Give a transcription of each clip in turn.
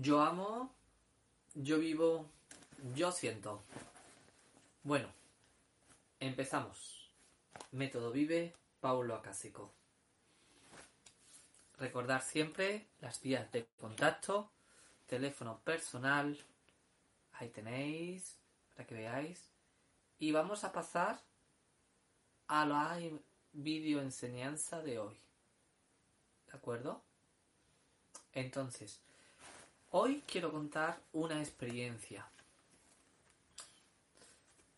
Yo amo, yo vivo, yo siento. Bueno, empezamos. Método Vive, Paulo Acásico. Recordar siempre las vías de contacto, teléfono personal, ahí tenéis, para que veáis. Y vamos a pasar a la videoenseñanza de hoy. ¿De acuerdo? Entonces, hoy quiero contar una experiencia.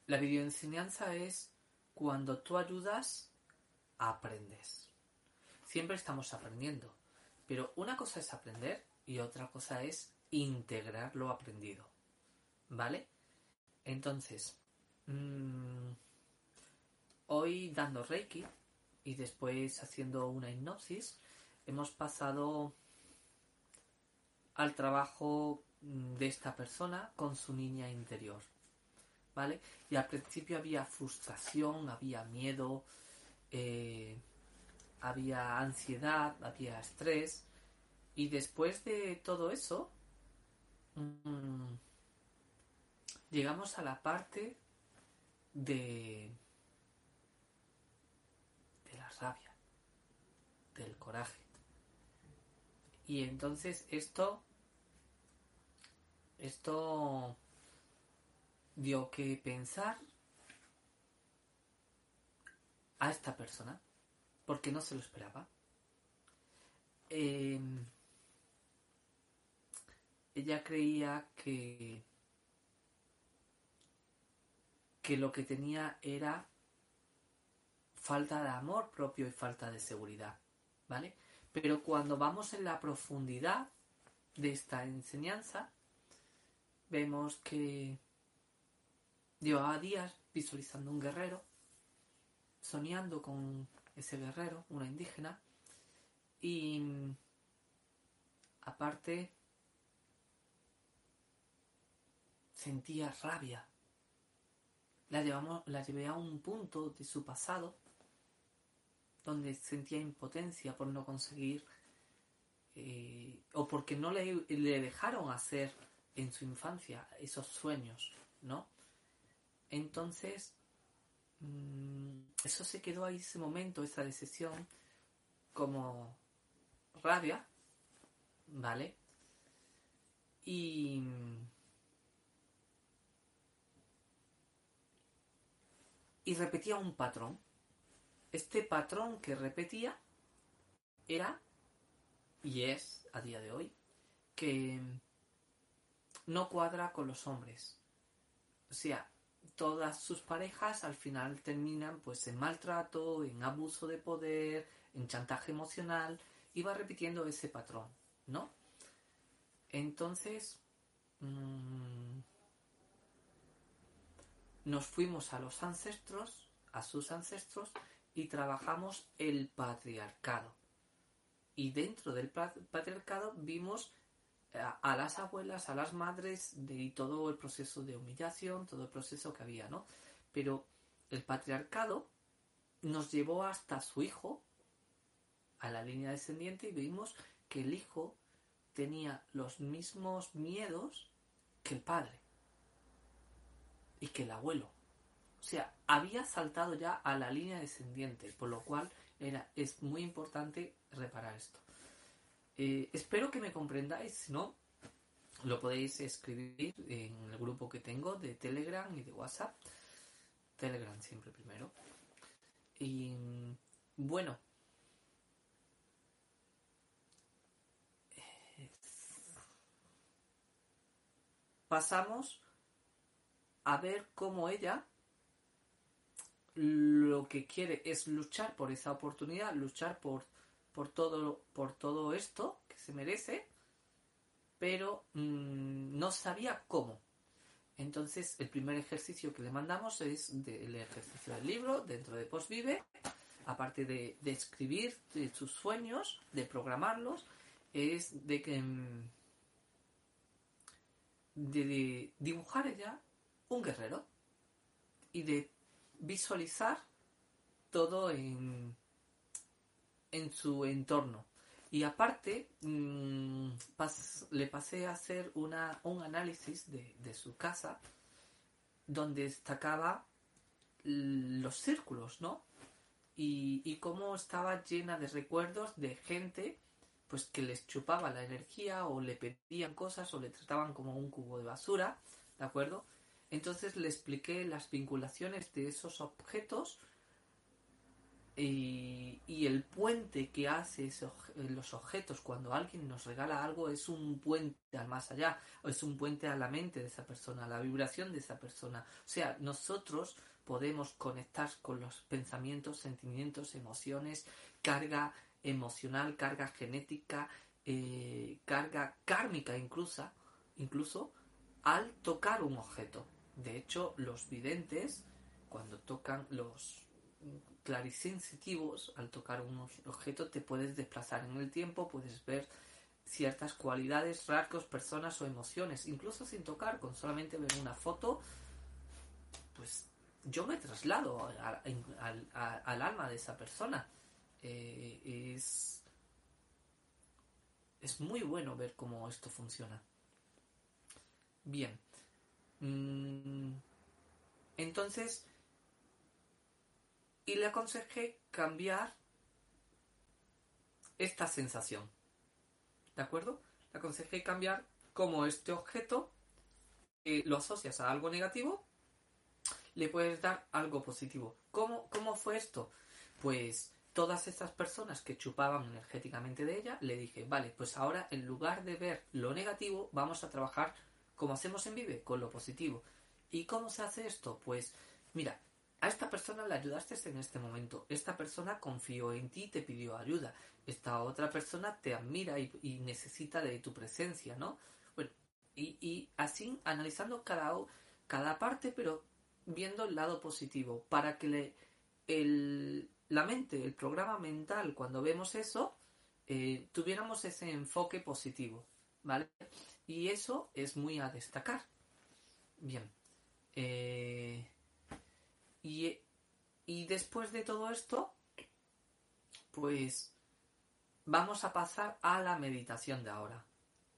La videoenseñanza es cuando tú ayudas, aprendes. Siempre estamos aprendiendo, pero una cosa es aprender y otra cosa es integrar lo aprendido. ¿Vale? Entonces, mmm, hoy dando Reiki y después haciendo una hipnosis, hemos pasado al trabajo de esta persona con su niña interior. ¿Vale? Y al principio había frustración, había miedo, eh, había ansiedad, había estrés. Y después de todo eso, mmm, llegamos a la parte de rabia, del coraje. Y entonces esto, esto dio que pensar a esta persona, porque no se lo esperaba. Eh, ella creía que que lo que tenía era falta de amor propio y falta de seguridad, ¿vale? Pero cuando vamos en la profundidad de esta enseñanza, vemos que llevaba días visualizando un guerrero, soñando con ese guerrero, una indígena, y aparte sentía rabia. La, llevamos, la llevé a un punto de su pasado donde sentía impotencia por no conseguir eh, o porque no le, le, dejaron hacer en su infancia esos sueños, ¿no? Entonces, mmm, eso se quedó ahí ese momento, esa decisión, como rabia, ¿vale? Y... Y repetía un patrón este patrón que repetía era, y es a día de hoy, que no cuadra con los hombres. O sea, todas sus parejas al final terminan pues en maltrato, en abuso de poder, en chantaje emocional, y va repitiendo ese patrón, ¿no? Entonces, mmm, nos fuimos a los ancestros, a sus ancestros, y trabajamos el patriarcado. Y dentro del patriarcado vimos a, las abuelas, a las madres, de todo el proceso de humillación, todo el proceso que había, ¿no? Pero el patriarcado nos llevó hasta su hijo, a la línea descendiente, y vimos que el hijo tenía los mismos miedos que el padre y que el abuelo. O sea, había saltado ya a la línea descendiente, por lo cual era, es muy importante reparar esto. Eh, espero que me comprendáis, no, lo podéis escribir en el grupo que tengo de Telegram y de WhatsApp. Telegram siempre primero. Y bueno. Pasamos a ver cómo ella lo que quiere es luchar por esa oportunidad, luchar por, por, todo, por todo esto que se merece, pero mmm, no sabía cómo. Entonces, el primer ejercicio que le mandamos es el ejercicio del libro dentro de Postvive, aparte de, de escribir de sus sueños, de programarlos, es de que mm, de, de dibujar ella un guerrero y de visualizar todo en, en su entorno. Y aparte, mm, le pasé a hacer una, un análisis de, su casa donde destacaba los círculos, ¿no? Y, y, cómo estaba llena de recuerdos de gente pues que les chupaba la energía o le pedían cosas o le trataban como un cubo de basura, ¿de acuerdo? Entonces le expliqué las vinculaciones de esos objetos y, el puente que hace los objetos cuando alguien nos regala algo es un puente al más allá, o es un puente a la mente de esa persona, a la vibración de esa persona. O sea, nosotros podemos conectar con los pensamientos, sentimientos, emociones, carga emocional, carga genética, eh, carga kármica incluso, incluso al tocar un objeto. De hecho, los videntes, cuando tocan los clarisensitivos, al tocar un objeto te puedes desplazar en el tiempo, puedes ver ciertas cualidades, rasgos, personas o emociones, incluso sin tocar, con solamente ver una foto, pues yo me traslado al, alma de esa persona. Eh, es, es muy bueno ver cómo esto funciona. Bien. Mm, entonces, y le aconsejé cambiar esta sensación. ¿De acuerdo? Le aconsejé cambiar como este objeto eh, lo asocias a algo negativo, le puedes dar algo positivo. ¿Cómo, ¿Cómo fue esto? Pues todas estas personas que chupaban energéticamente de ella, le dije, vale, pues ahora en lugar de ver lo negativo, vamos a trabajar como hacemos en Vive, con lo positivo. ¿Y cómo se hace esto? Pues mira, a esta persona le ayudaste en este momento. Esta persona confió en ti y te pidió ayuda. Esta otra persona te admira y, necesita de tu presencia, ¿no? Bueno, y, así analizando cada, cada parte, pero viendo el lado positivo, para que le, la mente, el programa mental, cuando vemos eso, eh, tuviéramos ese enfoque positivo, ¿vale? Y eso es muy a destacar. Bien. Eh, y, después de todo esto, pues vamos a pasar a la meditación de ahora.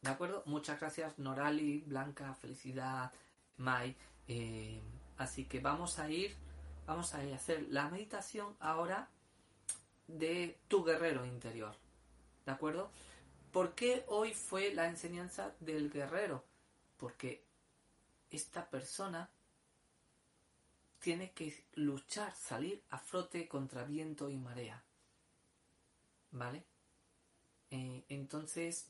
¿De acuerdo? Muchas gracias Norali, Blanca, Felicidad, Mai. Eh, así que vamos a ir, vamos a a hacer la meditación ahora de tu guerrero interior. ¿De acuerdo? ¿Por qué hoy fue la enseñanza del guerrero? Porque esta persona tiene que luchar, salir a frote contra viento y marea. ¿Vale? Eh, entonces,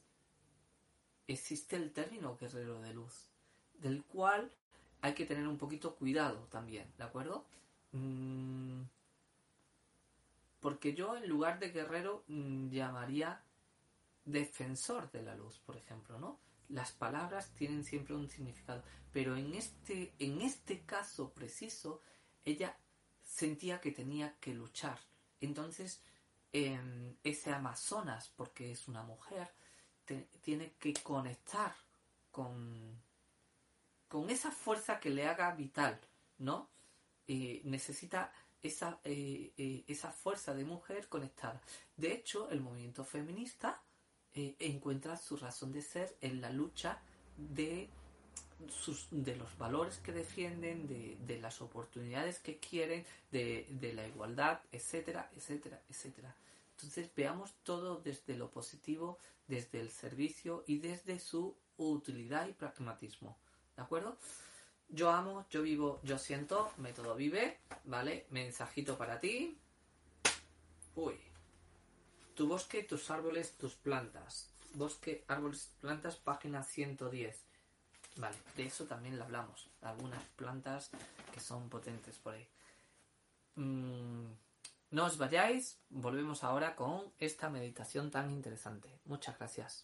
existe el término guerrero de luz, del cual hay que tener un poquito cuidado también, ¿de acuerdo? Mm, porque yo en lugar de guerrero mm, llamaría defensor de la luz, por ejemplo, ¿no? las palabras tienen siempre un significado, pero en este, en este caso preciso, ella sentía que tenía que luchar. Entonces, em, ese Amazonas, porque es una mujer, tiene que conectar con, con esa fuerza que le haga vital, ¿no? necesita esa, eh, eh, esa fuerza de mujer conectada. De hecho, el movimiento feminista eh, encuentra su razón de ser en la lucha de, de los valores que defienden, de, las oportunidades que quieren, de, la igualdad, etcétera, etcétera, etcétera. Entonces veamos todo desde lo positivo, desde el servicio y desde su utilidad y pragmatismo. ¿De acuerdo? Yo amo, yo vivo, yo siento, método vive, ¿vale? Mensajito para ti. Uy. Tu bosque, tus árboles, tus plantas. Bosque, árboles, plantas, página 110. Vale, de eso también le hablamos. Algunas plantas que son potentes por ahí. Mm, no os vayáis, volvemos ahora con esta meditación tan interesante. Muchas gracias.